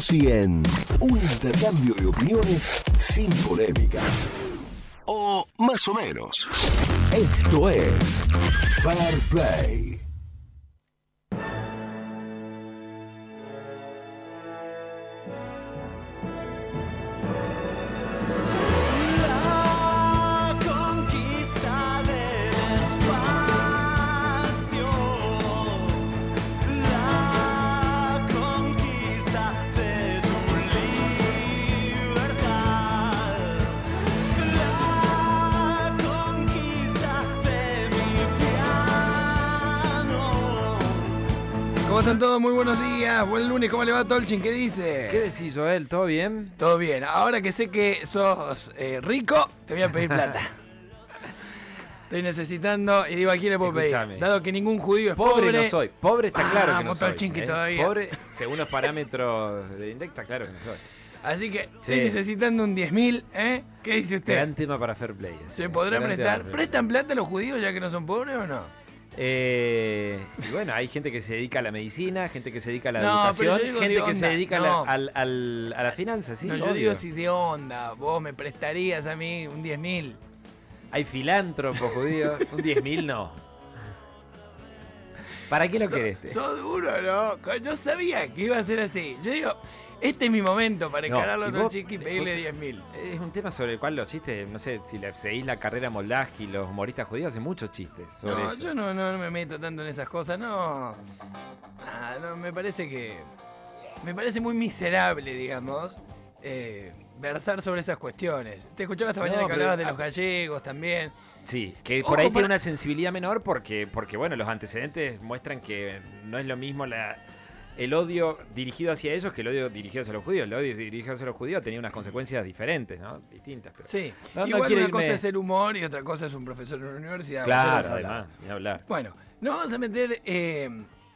100. Un intercambio de opiniones sin polémicas. O más o menos. Esto es Fair Play. ¿Cómo están todos? Muy buenos días. Buen lunes. ¿Cómo le va Tolchin? ¿Qué dice? ¿Qué decís, Joel? ¿Todo bien? Todo bien. Ahora que sé que sos eh, rico, te voy a pedir plata. Estoy necesitando y digo, ¿a quién le puedo Escuchame. pedir? Dado que ningún judío es pobre. Pobre, no soy. Pobre está claro que no soy. ¿eh? todavía. Pobre, según los parámetros de Index, está claro que no soy. Así que estoy Sí. necesitando un 10.000, ¿eh? ¿Qué dice usted? Gran tema para Fair Play. ¿Se ¿eh? podrá Gran prestar? ¿Prestan plata los judíos ya que no son pobres o no? Eh, y bueno, hay gente que se dedica a la medicina, gente que se dedica a la No, educación, gente que se dedica a, la, a la finanza, sí. no, yo obvio. digo si de onda. Vos me prestarías a mí un 10.000. Hay filántropos judíos, un 10.000 no. ¿Para qué lo querés? te? Sos duro, ¿no? Yo sabía que iba a ser así. Yo digo, este es mi momento para No, encararlo a y otro chiqui y pedirle 10.000. Es un tema sobre el cual los chistes, no sé, si le seguís la carrera Moldaski, los humoristas judíos hacen muchos chistes sobre No, eso. yo no, no, no me meto tanto en esas cosas, no. Ah, no, me parece que. Me parece muy miserable, digamos, eh, versar sobre esas cuestiones. Te escuchaba esta No, mañana que hablabas de los gallegos también. Sí, que Ojo, por ahí para- tiene una sensibilidad menor porque, porque bueno, los antecedentes muestran que no es lo mismo la, el odio dirigido hacia ellos que el odio dirigido hacia los judíos. El odio dirigido hacia los judíos tenía unas consecuencias diferentes, ¿no? Distintas. Pero... Sí. No, no Igual quiero una irme- cosa es el humor y otra cosa es un profesor en una universidad. Claro, además, ni hablar. Bueno, nos vamos a meter eh,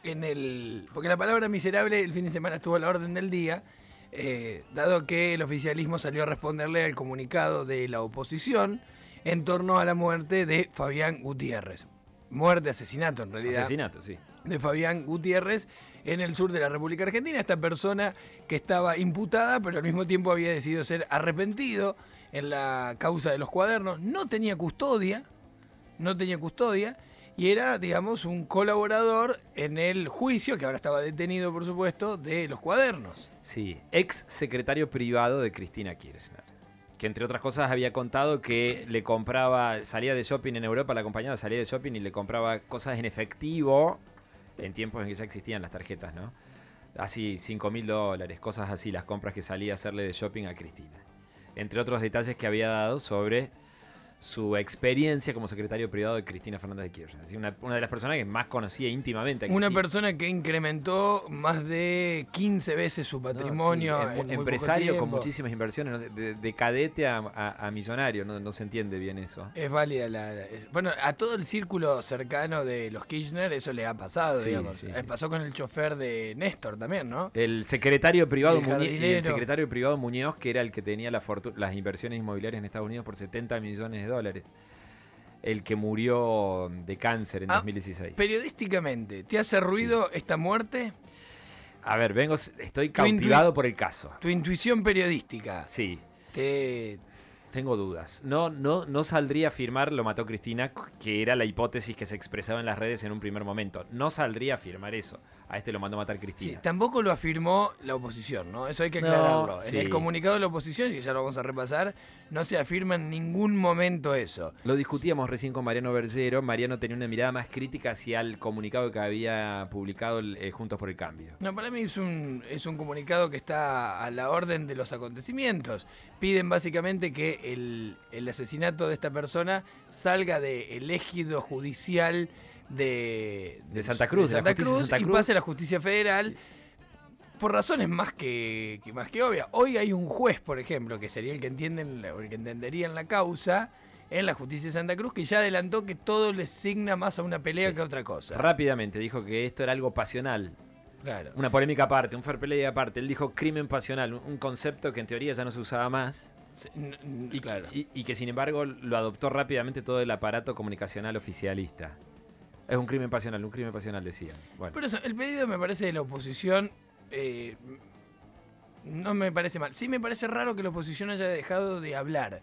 en el. Porque la palabra miserable el fin de semana estuvo a la orden del día, eh, dado que el oficialismo salió a responderle al comunicado de la oposición en torno a la muerte de Fabián Gutiérrez. Muerte, asesinato en realidad Asesinato, sí. de Fabián Gutiérrez en el sur de la República Argentina. Esta persona que estaba imputada, pero al mismo tiempo había decidido ser arrepentido en la causa de los cuadernos. No tenía custodia, no tenía custodia, y era, digamos, un colaborador en el juicio, que ahora estaba detenido, por supuesto, de los cuadernos. Sí, ex secretario privado de Cristina Kirchner. Que entre otras cosas había contado que le compraba, salía de shopping en Europa, la acompañaba, salía de shopping y le compraba cosas en efectivo, en tiempos en que ya existían las tarjetas, ¿no? Así, 5 mil dólares, cosas así, las compras que salía a hacerle de shopping a Cristina. Entre otros detalles que había dado sobre su experiencia como secretario privado de Cristina Fernández de Kirchner. Una, una de las personas que más conocía íntimamente a Una persona que incrementó más de 15 veces su No, patrimonio. sí, en em- empresario con muchísimas inversiones, no sé, de, de cadete a, a- a millonario, no, no se entiende bien eso. Es válida la, la- es- Bueno, a todo el círculo cercano de los Kirchner eso le ha pasado, Sí, digamos. sí, Eh. Pasó con el chofer de Néstor también, ¿no? El secretario privado El Muñe- el secretario privado Muñoz, que era el que tenía la las inversiones inmobiliarias en Estados Unidos por 70 millones de dólares. El que murió de cáncer en Ah, 2016. Periodísticamente, ¿te hace ruido esta muerte? A ver, vengo, estoy cautivado por el caso. Tu intuición periodística. Sí, Te, tengo dudas. No, no, no saldría a afirmar lo mató Cristina, que era la hipótesis que se expresaba en las redes en un primer momento. No saldría a afirmar eso. A este lo mandó a matar sí, Cristina. tampoco lo afirmó la oposición, ¿no? Eso hay que No, aclararlo. sí. En el comunicado de la oposición, y ya lo vamos a repasar, no se afirma en ningún momento eso. Lo discutíamos recién con Mariano Bergero. Mariano tenía una mirada más crítica hacia el comunicado que había publicado el, eh, Juntos por el Cambio. No, para mí es un, es un comunicado que está a la orden de los acontecimientos. Piden básicamente que el, el asesinato de esta persona salga del ejido judicial de, De Santa Cruz, de Santa de Cruz Santa y Cruz. pase a la justicia federal por razones más que, que- más que obvias. Hoy hay un juez, por ejemplo, que sería el que entienden o el que entendería en la causa en la justicia de Santa Cruz, que ya adelantó que todo le signa más a una pelea Sí. que a otra cosa. Rápidamente dijo que esto era algo pasional. Claro. Una polémica aparte, un fair play aparte. Él dijo crimen pasional, un- concepto que en teoría ya no se usaba más. Sí, Y, claro. y- y que sin embargo lo adoptó rápidamente todo el aparato comunicacional oficialista. Es un crimen pasional, un crimen pasional decían. Bueno, Por eso, el pedido me parece de la oposición eh, No me parece mal. Sí me parece raro que la oposición haya dejado de hablar.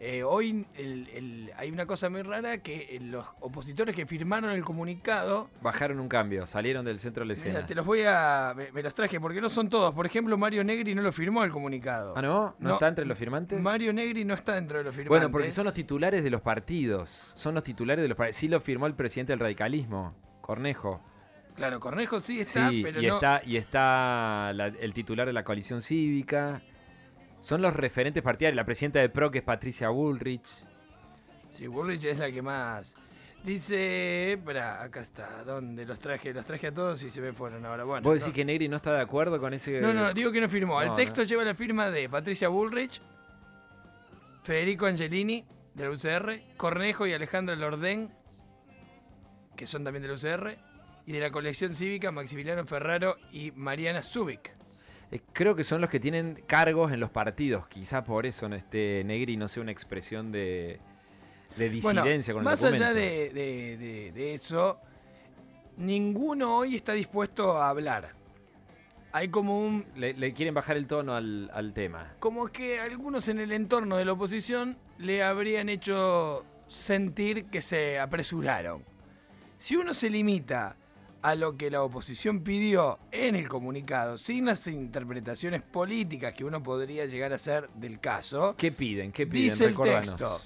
Eh, hoy el- el- hay una cosa muy rara que eh, los opositores que firmaron el comunicado, Bajaron un cambio, salieron del centro de la escena. mira, te los voy a... Me, me los traje porque no son todos. Por ejemplo, Mario Negri no lo firmó el comunicado. Ah, ¿no? ¿No, No, está entre los firmantes? Mario Negri no está dentro de los firmantes. Bueno, porque son los titulares de los partidos. Son los titulares de los partidos. Sí lo firmó el presidente del radicalismo, Cornejo. Claro, Cornejo sí está, sí, pero y, no... está, y está la- el titular de la coalición cívica. Son los referentes partidarios. La presidenta de PRO, que es Patricia Bullrich. Sí, Bullrich es la que más... Dice... Espera, acá está. ¿Dónde? Los traje, los traje a todos y se me fueron ahora. Bueno, ¿Vos no. decís que Negri no está de acuerdo con ese...? No, no, digo que no firmó. El No, texto no. lleva la firma de Patricia Bullrich, Federico Angelini, de la UCR, Cornejo y Alejandra Lordén, que son también de la UCR, y de la colección cívica Maximiliano Ferraro y Mariana Zubik. Eh, Creo que son los que tienen cargos en los partidos. Quizá por eso no esté Negri no sea una expresión de, de Bueno, disidencia con el más documento. allá de, de- de- de eso, ninguno hoy está dispuesto a hablar. Hay como un Le, le quieren bajar el tono al, al tema. como que algunos en el entorno de la oposición le habrían hecho sentir que se apresuraron. Si uno se limita a lo que la oposición pidió en el comunicado, sin las interpretaciones políticas que uno podría llegar a hacer del caso, ¿Qué piden? ¿Qué piden? dice el texto,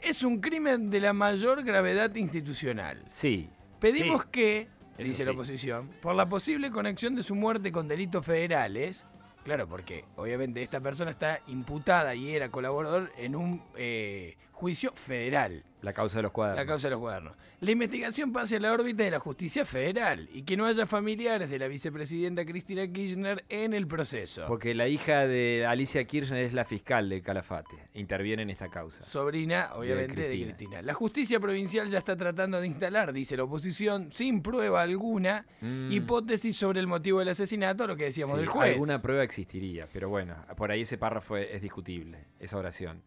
es un crimen de la mayor gravedad institucional. Sí. Pedimos sí. que, Eso dice la oposición, por la posible conexión de su muerte con delitos federales, claro, porque obviamente esta persona está imputada y era colaborador en un eh, juicio federal, La causa de los cuadros. la causa de los cuadernos. La investigación pase a la órbita de la justicia federal y que no haya familiares de la vicepresidenta Cristina Kirchner en el proceso. Porque la hija de Alicia Kirchner es la fiscal de Calafate. Interviene en esta causa. Sobrina, obviamente, de Cristina. Cristina. La justicia provincial ya está tratando de instalar, dice la oposición, sin prueba alguna, Mm. hipótesis sobre el motivo del asesinato, lo que decíamos Sí, del juez. Alguna prueba existiría, pero bueno, por ahí ese párrafo es discutible, esa oración.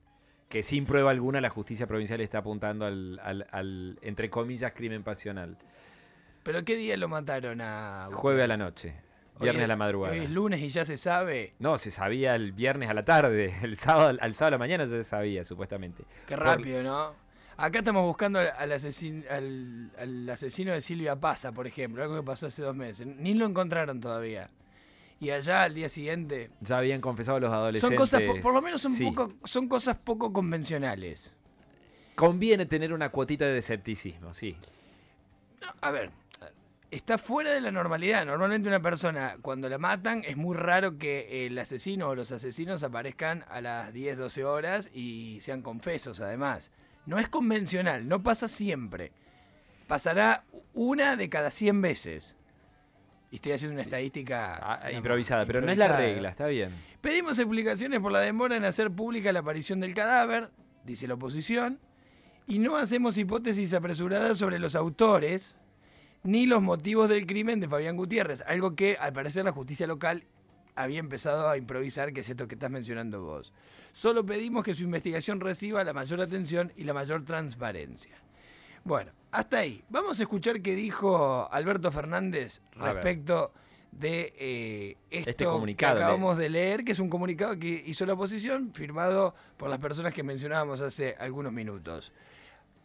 Que sin prueba alguna la justicia provincial está apuntando al, al- al, entre comillas, crimen pasional. ¿Pero qué día lo mataron a? Jueves a la noche, viernes es- a la madrugada. Hoy es lunes y ya se sabe. No, se sabía el viernes a la tarde, el sábado, al sábado a la mañana ya se sabía, supuestamente. Qué Por- rápido, ¿no? Acá estamos buscando al, al asesin- al- al asesino de Silvia Pasa, por ejemplo, algo que pasó hace dos meses. Ni lo encontraron todavía. Y allá al día siguiente. Ya habían confesado los adolescentes. Son cosas, po- por lo menos son, Sí. poco, son cosas poco convencionales. Conviene tener una cuotita de escepticismo, sí. No, a ver, está fuera de la normalidad. Normalmente una persona, cuando la matan, es muy raro que el asesino o los asesinos aparezcan a las 10, 12 horas y sean confesos, además. No es convencional, no pasa siempre. Pasará una de cada 100 veces. Y estoy haciendo una estadística Ah, improvisada, pero no es la regla, está bien. Pedimos explicaciones por la demora en hacer pública la aparición del cadáver, dice la oposición, y no hacemos hipótesis apresuradas sobre los autores ni los motivos del crimen de Fabián Gutiérrez, algo que al parecer la justicia local había empezado a improvisar, que es esto que estás mencionando vos. Solo pedimos que su investigación reciba la mayor atención y la mayor transparencia. Bueno, hasta ahí. Vamos a escuchar qué dijo Alberto Fernández respecto de eh, esto Este comunicado, que acabamos de leer, que es un comunicado que hizo la oposición, firmado por las personas que mencionábamos hace algunos minutos.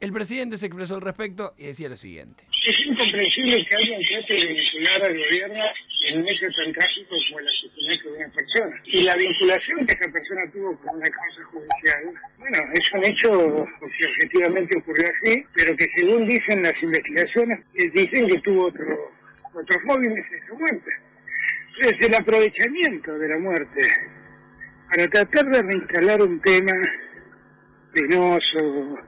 El presidente se expresó al respecto y decía lo siguiente. Es incomprensible que alguien trate de vincular al gobierno en un hecho tan trágico como el asesinato de una persona. Y la vinculación que esa persona tuvo con una causa judicial, bueno, es un hecho que objetivamente ocurrió así, pero que según dicen las investigaciones, eh, dicen que tuvo otro, otros móviles en su muerte. Entonces, el aprovechamiento de la muerte para tratar de reinstalar un tema penoso,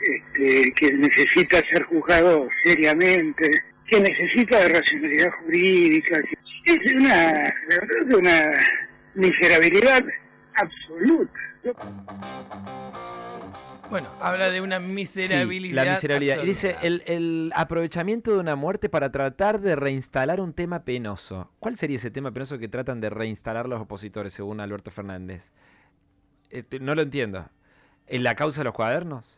este, que necesita ser juzgado seriamente, que necesita de racionalidad jurídica. Es una, la verdad, una miserabilidad absoluta. Bueno, habla de una Sí, miserabilidad. la miserabilidad. Y dice el, el aprovechamiento de una muerte para tratar de reinstalar un tema penoso. ¿Cuál sería ese tema penoso que tratan de reinstalar los opositores, según Alberto Fernández? Este, no lo entiendo. ¿En la causa de los cuadernos?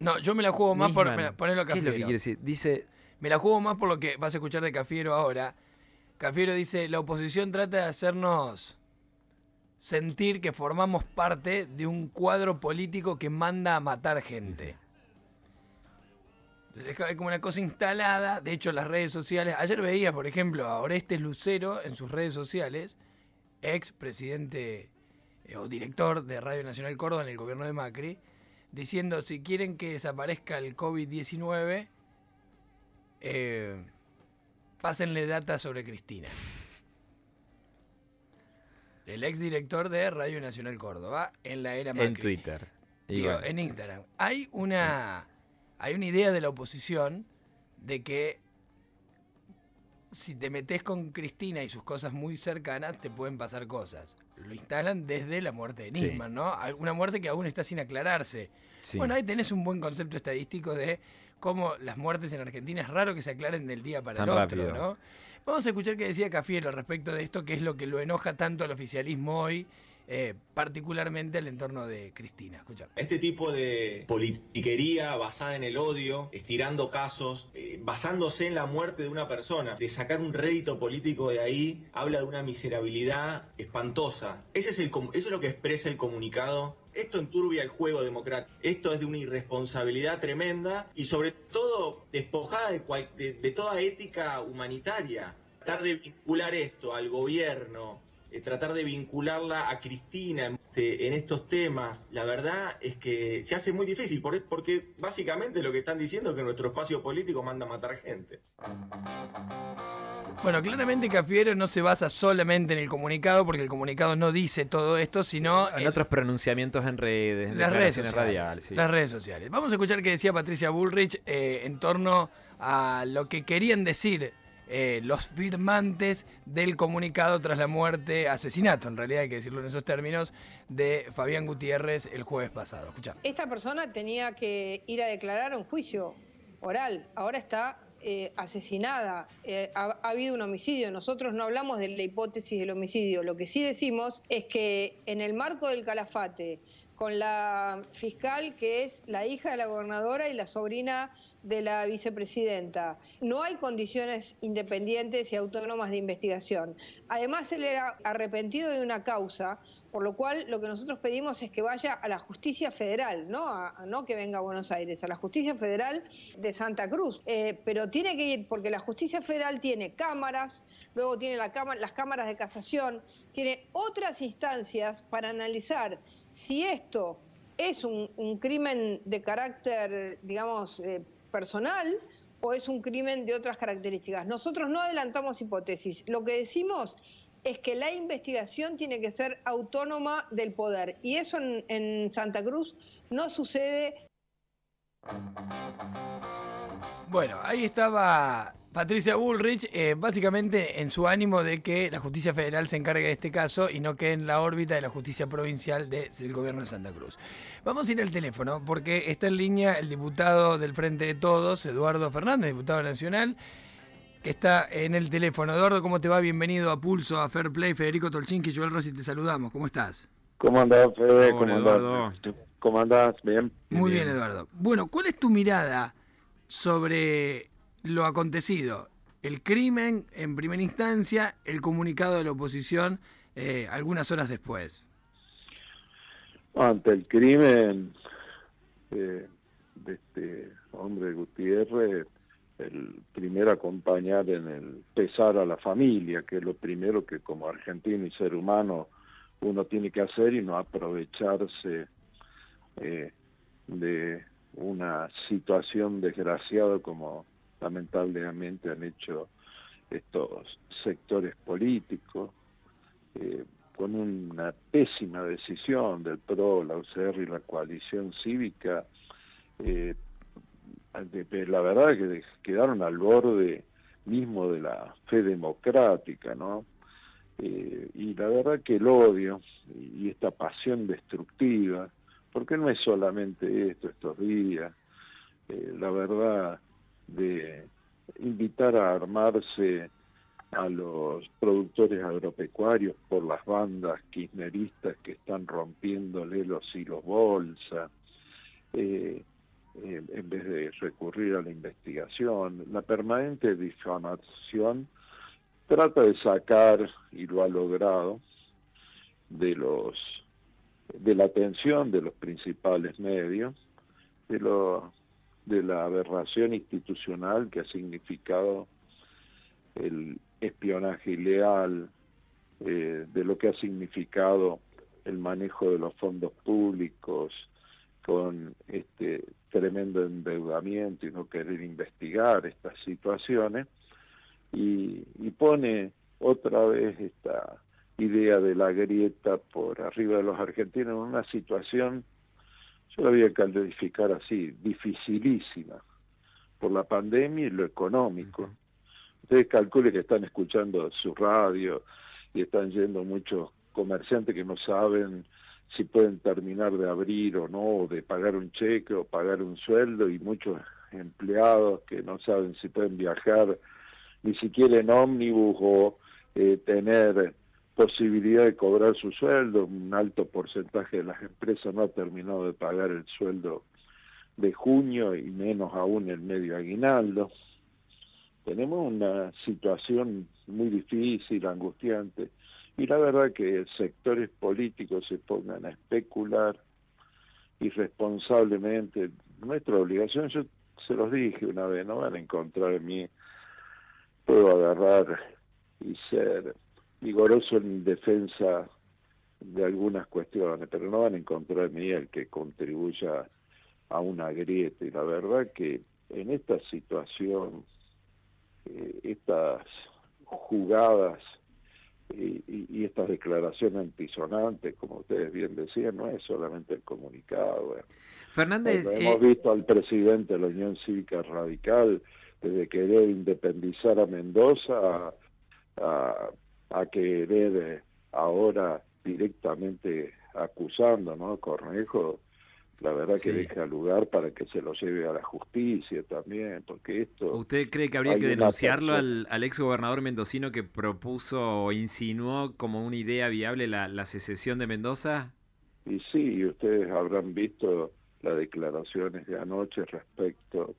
No, yo me la juego más por. ¿Qué es lo que quiere decir? Dice, Me la juego más por lo que vas a escuchar de Cafiero ahora. Cafiero dice, la oposición trata de hacernos sentir que formamos parte de un cuadro político que manda a matar gente. Entonces, es como una cosa instalada, de hecho las redes sociales, ayer veía por ejemplo a Orestes Lucero en sus redes sociales, ex presidente eh, o director de Radio Nacional Córdoba en el gobierno de Macri, diciendo si quieren que desaparezca el COVID-19, eh, pásenle data sobre Cristina. El ex director de Radio Nacional Córdoba en la era Macri. En Twitter. Digo, en Instagram. Hay una, hay una idea de la oposición de que si te metes con Cristina y sus cosas muy cercanas, te pueden pasar cosas. Lo instalan desde la muerte de Sí. Nisman, ¿no? Una muerte que aún está sin aclararse. sí. Bueno, ahí tenés un buen concepto estadístico de cómo las muertes en Argentina es raro que se aclaren del día para Tan el otro, rápido. ¿no? Vamos a escuchar qué decía Cafiero al respecto de esto, que es lo que lo enoja tanto al oficialismo hoy, eh, particularmente al entorno de Cristina. Este tipo de politiquería basada en el odio, estirando casos, eh, basándose en la muerte de una persona, de sacar un rédito político de ahí, habla de una miserabilidad espantosa. Ese es el, eso es lo que expresa el comunicado. Esto enturbia el juego democrático. Esto es de una irresponsabilidad tremenda y sobre todo despojada de, cual- de toda ética humanitaria. Tratar de vincular esto al gobierno, eh, tratar de vincularla a Cristina en, este- en estos temas, la verdad es que se hace muy difícil, por- porque básicamente lo que están diciendo es que nuestro espacio político manda a matar gente. Bueno, claramente Cafiero no se basa solamente en el comunicado, porque el comunicado no dice todo esto, sino en otros pronunciamientos en redes, en las redes sociales. radiales. sí. Las redes sociales. Vamos a escuchar qué decía Patricia Bullrich eh, en torno a lo que querían decir eh, los firmantes del comunicado tras la muerte, asesinato, en realidad hay que decirlo en esos términos, de Fabián Gutiérrez el jueves pasado. Esta persona tenía que ir a declarar un juicio oral. Ahora está eh, asesinada. Eh, ha habido un homicidio. Nosotros no hablamos de la hipótesis del homicidio. Lo que sí decimos es que en el marco del calafate, con la fiscal que es la hija de la gobernadora y la sobrina de la vicepresidenta. No hay condiciones independientes y autónomas de investigación. Además, él era arrepentido de una causa, por lo cual lo que nosotros pedimos es que vaya a la justicia federal, no, a- no que venga a Buenos Aires, a la justicia federal de Santa Cruz. Eh, pero tiene que ir porque la justicia federal tiene cámaras, luego tiene la cámara- las cámaras de casación, tiene otras instancias para analizar si esto es un, un crimen de carácter, digamos, eh, personal o es un crimen de otras características. Nosotros no adelantamos hipótesis. Lo que decimos es que la investigación tiene que ser autónoma del poder. Y eso en, Santa Cruz no sucede Bueno, ahí estaba Patricia Bullrich, eh, básicamente en su ánimo de que la justicia federal se encargue de este caso y no quede en la órbita de la justicia provincial de- del gobierno de Santa Cruz. Vamos a ir al teléfono porque está en línea el diputado del Frente de Todos, Eduardo Fernández, diputado nacional, que está en el teléfono. Eduardo, ¿cómo te va? Bienvenido a Pulso, a Fair Play. Federico Tolchinqui y Joel Rossi, te saludamos. ¿Cómo estás? ¿Cómo andás, Fede? ¿Cómo Eduardo. andás? ¿Cómo andás? Bien. Muy bien, Bien. Eduardo. Bueno, ¿cuál es tu mirada sobre lo acontecido? El crimen en primera instancia, el comunicado de la oposición eh, algunas horas después. Ante el crimen eh, de este hombre Gutiérrez, el primero acompañar en el pesar a la familia, que es lo primero que como argentino y ser humano uno tiene que hacer y no aprovecharse eh, de una situación desgraciada como lamentablemente han hecho estos sectores políticos, eh, con una pésima decisión del PRO, la UCR y la coalición cívica, eh, la verdad que quedaron al borde mismo de la fe democrática, ¿no? Eh, y la verdad que el odio y, esta pasión destructiva, porque no es solamente esto estos días, la verdad de invitar a armarse a los productores agropecuarios por las bandas kirchneristas que están rompiéndole los hilos bolsa, eh, en vez de recurrir a la investigación, la permanente difamación trata de sacar, y lo ha logrado, de los de la atención de los principales medios, de lo de la aberración institucional que ha significado el espionaje ilegal, eh, de lo que ha significado el manejo de los fondos públicos con este tremendo endeudamiento y no querer investigar estas situaciones y, y pone otra vez esta idea de la grieta por arriba de los argentinos en una situación, yo la voy a calificar así, dificilísima, por la pandemia y lo económico. Ustedes calculen que están escuchando su radio y están yendo muchos comerciantes que no saben si pueden terminar de abrir o no, o de pagar un cheque o pagar un sueldo, y muchos empleados que no saben si pueden viajar ni siquiera en ómnibus o eh, tener posibilidad de cobrar su sueldo. Un alto porcentaje de las empresas no ha terminado de pagar el sueldo de junio y menos aún el medio aguinaldo. Tenemos una situación muy difícil, angustiante, y la verdad que sectores políticos se pongan a especular irresponsablemente. Nuestra obligación, yo se los dije una vez, no van a encontrar en mí, puedo agarrar y ser vigoroso en defensa de algunas cuestiones, pero no van a encontrar en mí el que contribuya a una grieta. Y la verdad que en esta situación, eh, estas jugadas y, y- y estas declaraciones antisonantes, como ustedes bien decían, no es solamente el comunicado. bueno. Fernández, eh, hemos visto al presidente de la Unión Cívica Radical desde querer independizar a Mendoza a, a- a querer eh, ahora directamente acusando, ¿no? Cornejo, la verdad que Sí. deja lugar para que se lo lleve a la justicia también, porque esto... ¿usted cree que habría que denunciarlo al ex gobernador mendocino que propuso o insinuó como una idea viable la, la secesión de Mendoza? Y sí, ustedes habrán visto las declaraciones de anoche respecto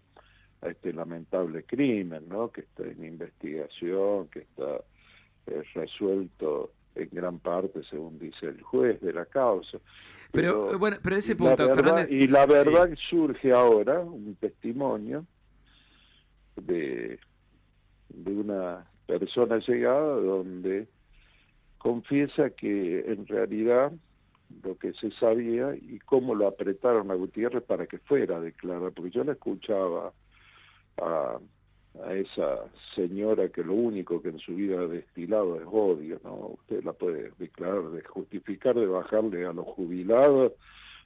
a este lamentable crimen, ¿no? Que está en investigación, que está eh, resuelto en gran parte, según dice el juez de la causa. Pero, bueno, pero ese punto, verdad- Fernández... Y la sí. verdad surge ahora un testimonio de, de una persona llegada donde confiesa que en realidad lo que se sabía y cómo lo apretaron a Gutiérrez para que fuera a declarar, porque yo la escuchaba a, a esa señora que lo único que en su vida ha destilado es odio, ¿no? Usted la puede declarar, de justificar, de bajarle a los jubilados,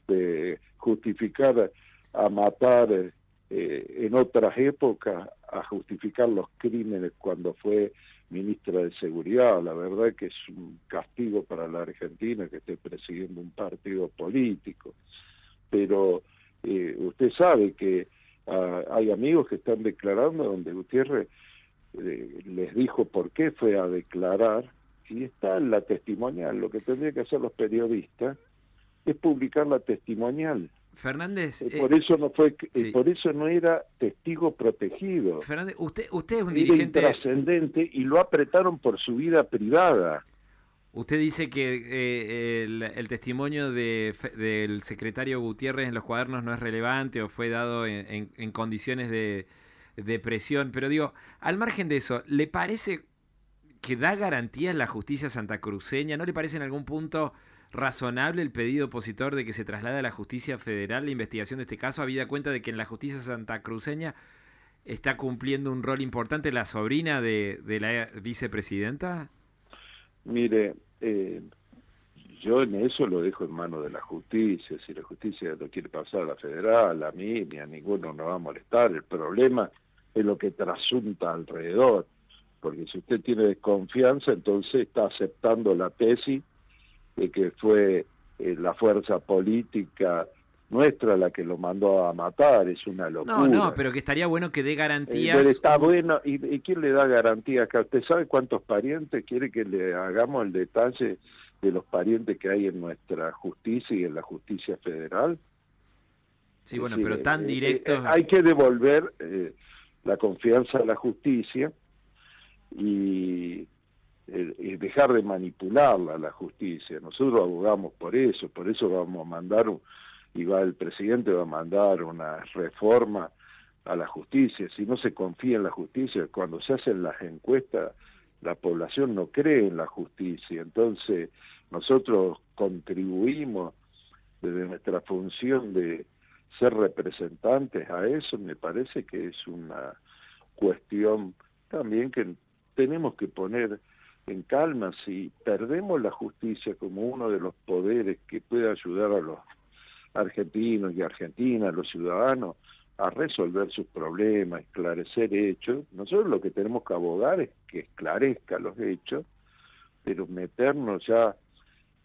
de justificar a matar eh, en otras épocas, a justificar los crímenes cuando fue ministra de Seguridad. La verdad que es un castigo para la Argentina que esté presidiendo un partido político. Pero eh, usted sabe que hay amigos que están declarando donde Gutiérrez eh, les dijo por qué fue a declarar y está en la testimonial. Lo que tendrían que hacer los periodistas es publicar la testimonial. Fernández, Eh, eh, por eso no fue, eh, sí. por eso no era testigo protegido. Fernández, usted, usted es un Era dirigente... intrascendente y lo apretaron por su vida privada. Usted dice que eh, el, testimonio de, del secretario Gutiérrez en los cuadernos no es relevante o fue dado en, en- condiciones de, de presión, pero digo, al margen de eso, ¿le parece que da garantías la justicia santacruceña? ¿No le parece en algún punto razonable el pedido opositor de que se traslade a la justicia federal la investigación de este caso, habida cuenta de que en la justicia santacruceña está cumpliendo un rol importante la sobrina de, de la vicepresidenta? Mire, eh, yo en eso lo dejo en manos de la justicia. Si la justicia lo quiere pasar a la federal, a mí ni a ninguno nos va a molestar. El problema es lo que trasunta alrededor. Porque si usted tiene desconfianza, entonces está aceptando la tesis de que fue eh, la fuerza política nuestra la que lo mandó a matar. Es una locura. No, no, pero que estaría bueno que dé Eh, garantías. pero está bueno. ¿Y, y quién le da garantía acá? ¿Usted sabe cuántos parientes quiere que le hagamos el detalle de los parientes que hay en nuestra justicia y en la justicia federal? Sí, bueno, pero tan eh, directos. eh, hay que devolver eh, la confianza a la justicia y, eh, eh, dejar de manipularla la justicia. Nosotros abogamos por eso, por eso vamos a mandar, un- y va el presidente va a mandar una reforma a la justicia. Si no se confía en la justicia, cuando se hacen las encuestas, la población no cree en la justicia. Entonces, nosotros contribuimos desde nuestra función de ser representantes a eso, me parece que es una cuestión también que tenemos que poner en calma si perdemos la justicia como uno de los poderes que puede ayudar a los argentinos y argentinas, los ciudadanos, a resolver sus problemas, esclarecer hechos. Nosotros lo que tenemos que abogar es que esclarezca los hechos, pero meternos ya,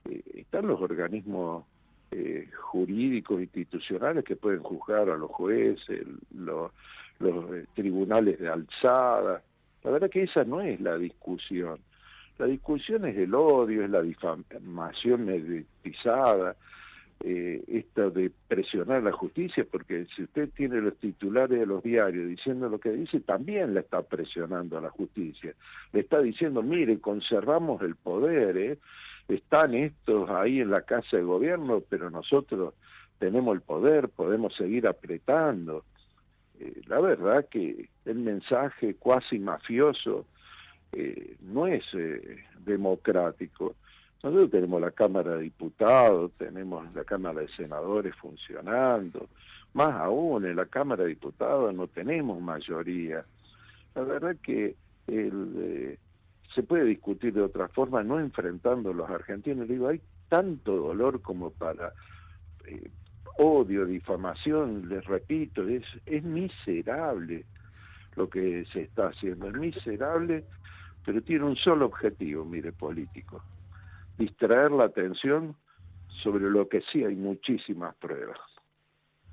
eh, están los organismos eh, jurídicos, institucionales que pueden juzgar a los jueces, los, los eh, tribunales de alzada. La verdad que esa no es la discusión. La discusión es el odio, es la difamación mediatizada, eh, esto de presionar la justicia, porque si usted tiene los titulares de los diarios diciendo lo que dice, también le está presionando a la justicia. Le está diciendo, mire, conservamos el poder, ¿eh? están estos ahí en la casa de gobierno, pero nosotros tenemos el poder, podemos seguir apretando. Eh, la verdad que el mensaje cuasi mafioso eh, no es democrático. Nosotros tenemos la Cámara de Diputados, tenemos la Cámara de Senadores funcionando, más aún en la Cámara de Diputados no tenemos mayoría. La verdad que eh, se puede discutir de otra forma, no enfrentando a los argentinos. Digo, hay tanto dolor como para eh, odio, difamación, les repito, es, es miserable lo que se está haciendo, es miserable, pero tiene un solo objetivo, mire, político, distraer la atención sobre lo que sí hay muchísimas pruebas.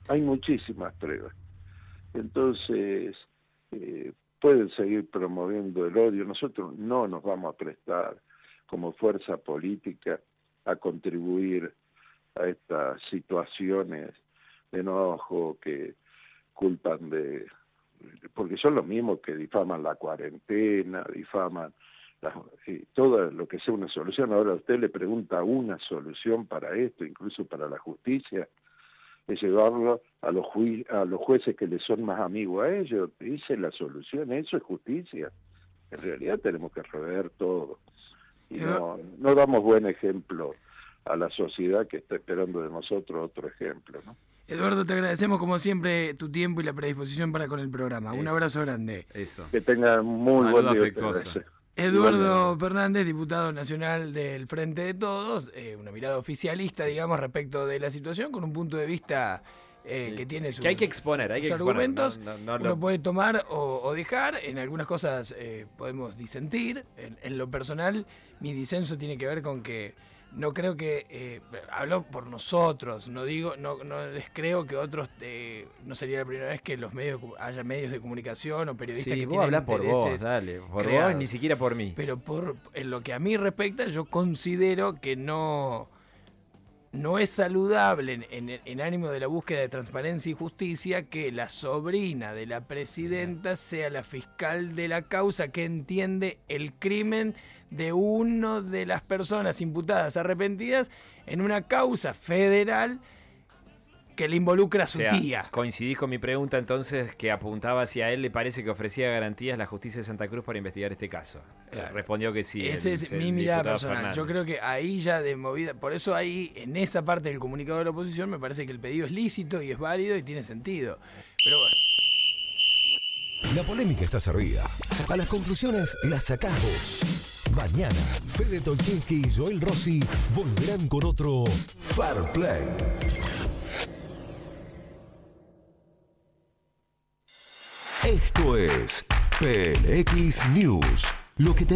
Hay muchísimas pruebas. Entonces, eh, pueden seguir promoviendo el odio. Nosotros no nos vamos a prestar como fuerza política a contribuir a estas situaciones de enojo que culpan de porque son los mismos que difaman la cuarentena, difaman todo lo que sea una solución. Ahora usted le pregunta una solución para esto, incluso para la justicia, es llevarlo a los, jui- a los jueces que le son más amigos a ellos. Dice la solución, eso es justicia. En realidad tenemos que rever todo. Y no, no damos buen ejemplo a la sociedad que está esperando de nosotros otro ejemplo. ¿no? Eduardo, te agradecemos como siempre tu tiempo y la predisposición para con el programa. Un abrazo grande. Eso. Que tengan muy Saludo buen día. Eduardo Fernández, diputado nacional del Frente de Todos, eh, una mirada oficialista, digamos, respecto de la situación, con un punto de vista eh, que tiene sus, Que hay que exponer, hay sus que exponer. argumentos. No, no, no, Uno no. puede tomar o, o dejar, en algunas cosas eh, podemos disentir. En, en lo personal, mi disenso tiene que ver con que no creo que, eh, hablo por nosotros, no digo, no, no les creo que otros, eh, no sería la primera vez que los medios, haya medios de comunicación o periodistas Sí, que vos tienen por vos, dale. Por vos, ni siquiera por mí. Pero por en lo que a mí respecta, yo considero que no, no es saludable en, en- en ánimo de la búsqueda de transparencia y justicia que la sobrina de la presidenta sea la fiscal de la causa que entiende el crimen de una de las personas imputadas arrepentidas en una causa federal que le involucra a su O sea, tía. Coincidís con mi pregunta entonces que apuntaba hacia él, le parece que ofrecía garantías la justicia de Santa Cruz para investigar este caso. Eh, Claro. respondió que sí. Esa es mi mirada personal. Fernández. Yo creo que ahí ya de movida, por eso ahí, en esa parte del comunicado de la oposición, me parece que el pedido es lícito y es válido y tiene sentido. Pero bueno. La polémica está servida. A las conclusiones las sacás vos. Mañana, Fede Tolchinsky y Joel Rossi volverán con otro Fair Play. Esto es PLX News. Lo que